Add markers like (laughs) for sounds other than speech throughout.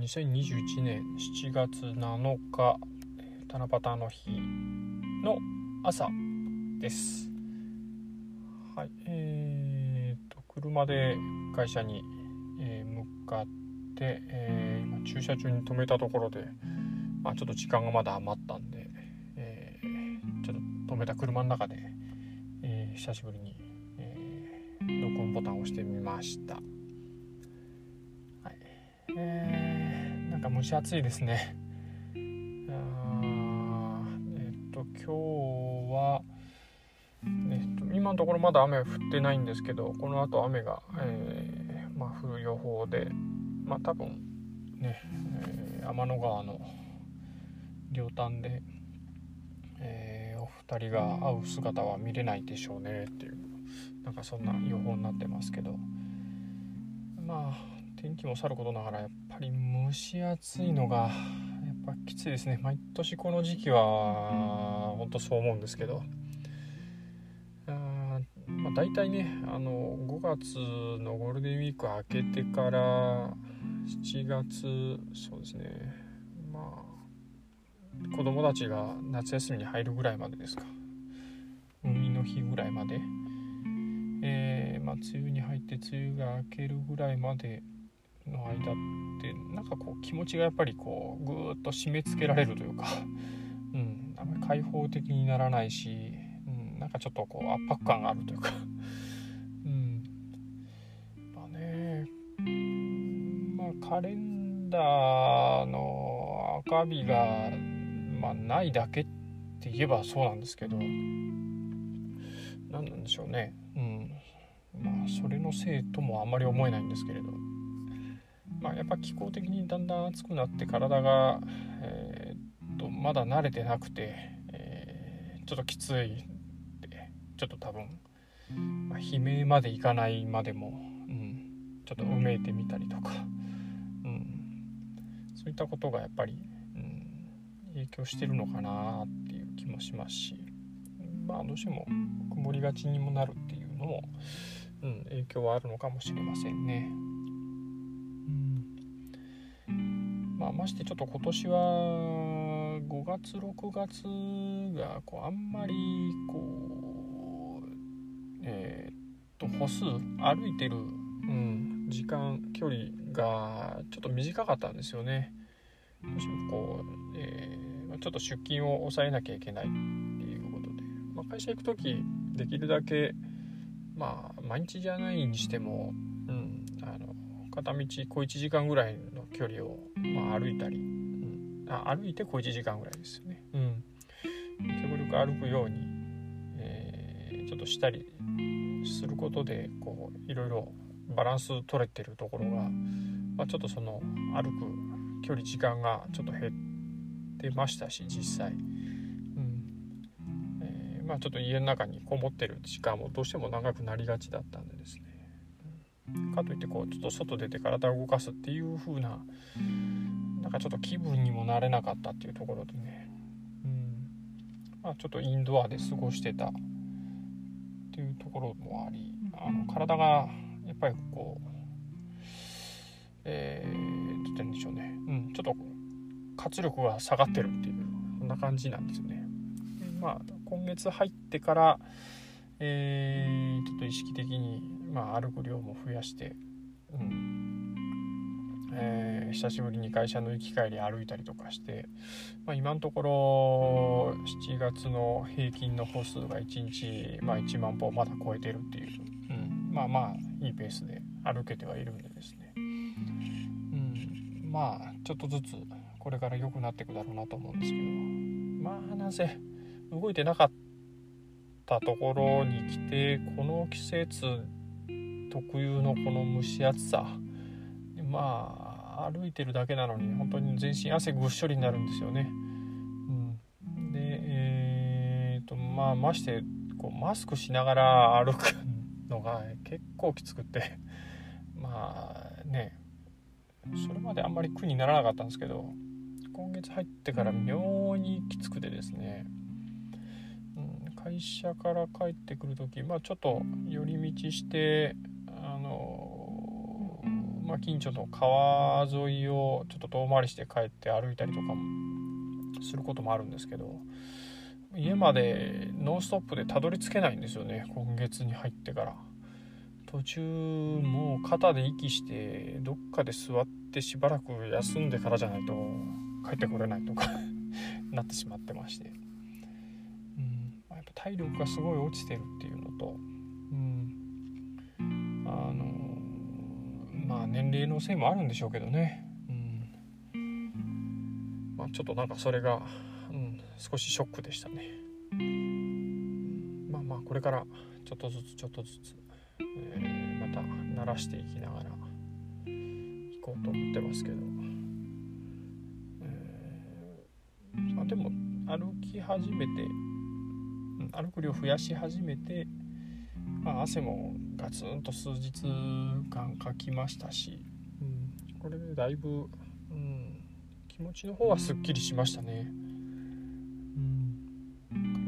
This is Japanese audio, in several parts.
2021年7月7日七夕の日の朝です。はいえーと、車で会社に、えー、向かって、えー、今駐車場に止めたところで、まあ、ちょっと時間がまだ余ったんで、えー、ちょっと止めた車の中で、えー、久しぶりに、えー、録音ボタンを押してみました。はいえー、なんか蒸し暑いですね。えっと今日は、ね、今のところまだ雨降ってないんですけどこのあと雨が、えー、まあ、降る予報で、まあ、多分ね、えー、天の川の両端で、えー、お二人が会う姿は見れないでしょうねっていうなんかそんな予報になってますけど。まあ天気もさることながらやっぱり蒸し暑いのがぱきついですね。毎年この時期は本当そう思うんですけど。あ、まあ、大体ねあの5月のゴールデンウィーク明けてから7月そうですね。まあ子供たちが夏休みに入るぐらいまでですか。海の日ぐらいまで。えー、まあ、梅雨に入って梅雨が明けるぐらいまでの間ってなんかこう気持ちがやっぱりこうぐーっと締め付けられるというか、(laughs) うん、あんまり開放的にならないし、うん、なんかちょっとこう圧迫感があるというか、(laughs) うん、まあねまあカレンダーの赤日が、まあ、ないだけって言えばそうなんですけど何なんでしょうね。うん。まあそれのせいともあんまり思えないんですけれど。まあ、やっぱ気候的にだんだん暑くなって体が、えー、っとまだ慣れてなくて、えー、ちょっときついってちょっと多分、まあ、悲鳴までいかないまでも、うん、ちょっとうめいてみたりとか、うん、そういったことがやっぱり、うん、影響してるのかなっていう気もしますしまあどうしても曇りがちにもなるっていうのも、うん、影響はあるのかもしれませんね。まあ、ましてちょっと今年は5月6月がこうあんまりこうえー、っと歩数歩いてる、うん、時間距離がちょっと短かったんですよね。どうしてもこう、えー、ちょっと出勤を抑えなきゃいけないっていうことで、まあ、会社行く時できるだけまあ毎日じゃないにしても、うん、あの片道小1時間ぐらいの距離を、まあ、歩いたり、うん、あ歩いて小1時間ぐらいですよね。うん、極力歩くように、えー、ちょっとしたりすることでこういろいろバランス取れてるところが、まあ、ちょっとその歩く距離時間がちょっと減ってましたし実際。うん。えー、まあ、ちょっと家の中にこもってる時間もどうしても長くなりがちだったんでですねかといってこうちょっと外出て体を動かすっていう風ななんかちょっと気分にもなれなかったっていうところでね、うん。まあ、ちょっとインドアで過ごしてたっていうところもありあの体がやっぱりこうえー、どう言うんでしょうね、うん、ちょっと活力が下がってるっていうそんな感じなんですよね。まあ今月入ってから、えー、ちょっと意識的にまあ、歩く量も増やして、うん。えー、久しぶりに会社の行き帰り歩いたりとかして、まあ、今のところ7月の平均の歩数が1日、まあ、1万歩まだ超えてるっていう、うん、まあまあいいペースで歩けてはいるんでですね、うん、まあちょっとずつこれから良くなっていくだろうなと思うんですけど。まあなぜ動いてなかったところに来てこの季節特有のこの蒸し暑さ。まあ歩いてるだけなのに本当に全身汗ぐっしょりになるんですよね。うん、でえー、とまあましてこうマスクしながら歩くのが結構きつくて。まあね。それまであんまり苦にならなかったんですけど今月入ってから妙にきつくてですね、うん、会社から帰ってくる時まあちょっと寄り道してまあ、近所の川沿いをちょっと遠回りして帰って歩いたりとかもすることもあるんですけど家までノンストップでたどり着けないんですよね今月に入ってから。途中もう肩で息してどっかで座ってしばらく休んでからじゃないと帰ってこれないとか (laughs) なってしまってまして、うんやっぱ体力がすごい落ちてるっていうのと、年齢のせいもあるんでしょうけどね、うん。まあ、ちょっとなんかそれが、うん、少しショックでしたね。まあまあこれからちょっとずつちょっとずつ、えー、また慣らしていきながら行こうと思ってますけど、えー、あ、でも歩き始めて歩く量増やし始めて、まあ、汗もガツンと数日間かきましたし、うん、これでだいぶ、うん、気持ちの方はすっきりしましたね。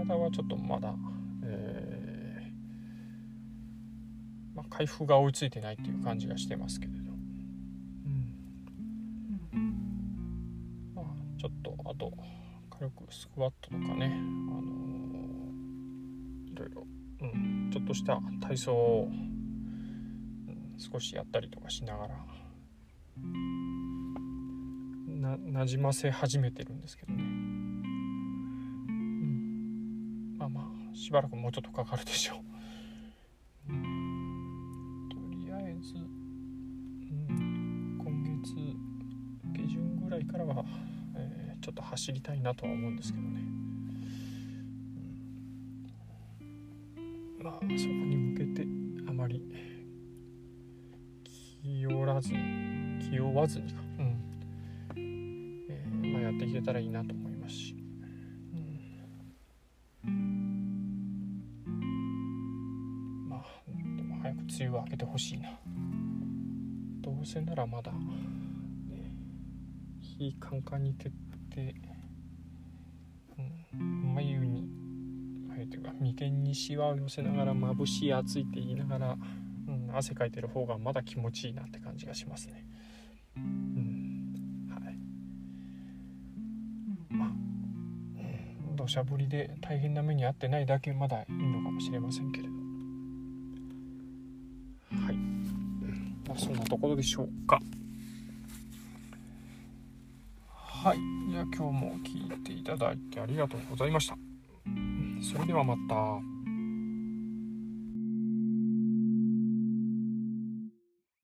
体はちょっとまだ、えー、まあ、回復が追いついてないっていう感じがしてますけれど、うん。まあ、ちょっとあと軽くスクワットとかね、あのー、いろいろ、うん、ちょっとした体操を、少しやったりとかしながらななじませ始めてるんですけどね。まあまあしばらくもうちょっとかかるでしょう。とりあえず、うん、今月下旬ぐらいからは、えー、ちょっと走りたいなとは思うんですけどね。そこに向けてあまり気負わずに気負わずにか、うん。えーまあ、やっていけたらいいなと思いますし。梅雨は明けてほしいな。どうせならまだ、ね、日カンカンに照って、うん、眉に眉というか眉間にしわを寄せながら眩しい暑いって言いながら、うん、汗かいてる方がまだ気持ちいいなって感じがしますね。うん。はい。まあ土砂降りで大変な目に遭ってないだけまだいいのかもしれませんけれど。まあ、そんなところでしょうか。はい。じゃあ今日も聞いていただいてありがとうございましたそれではまた。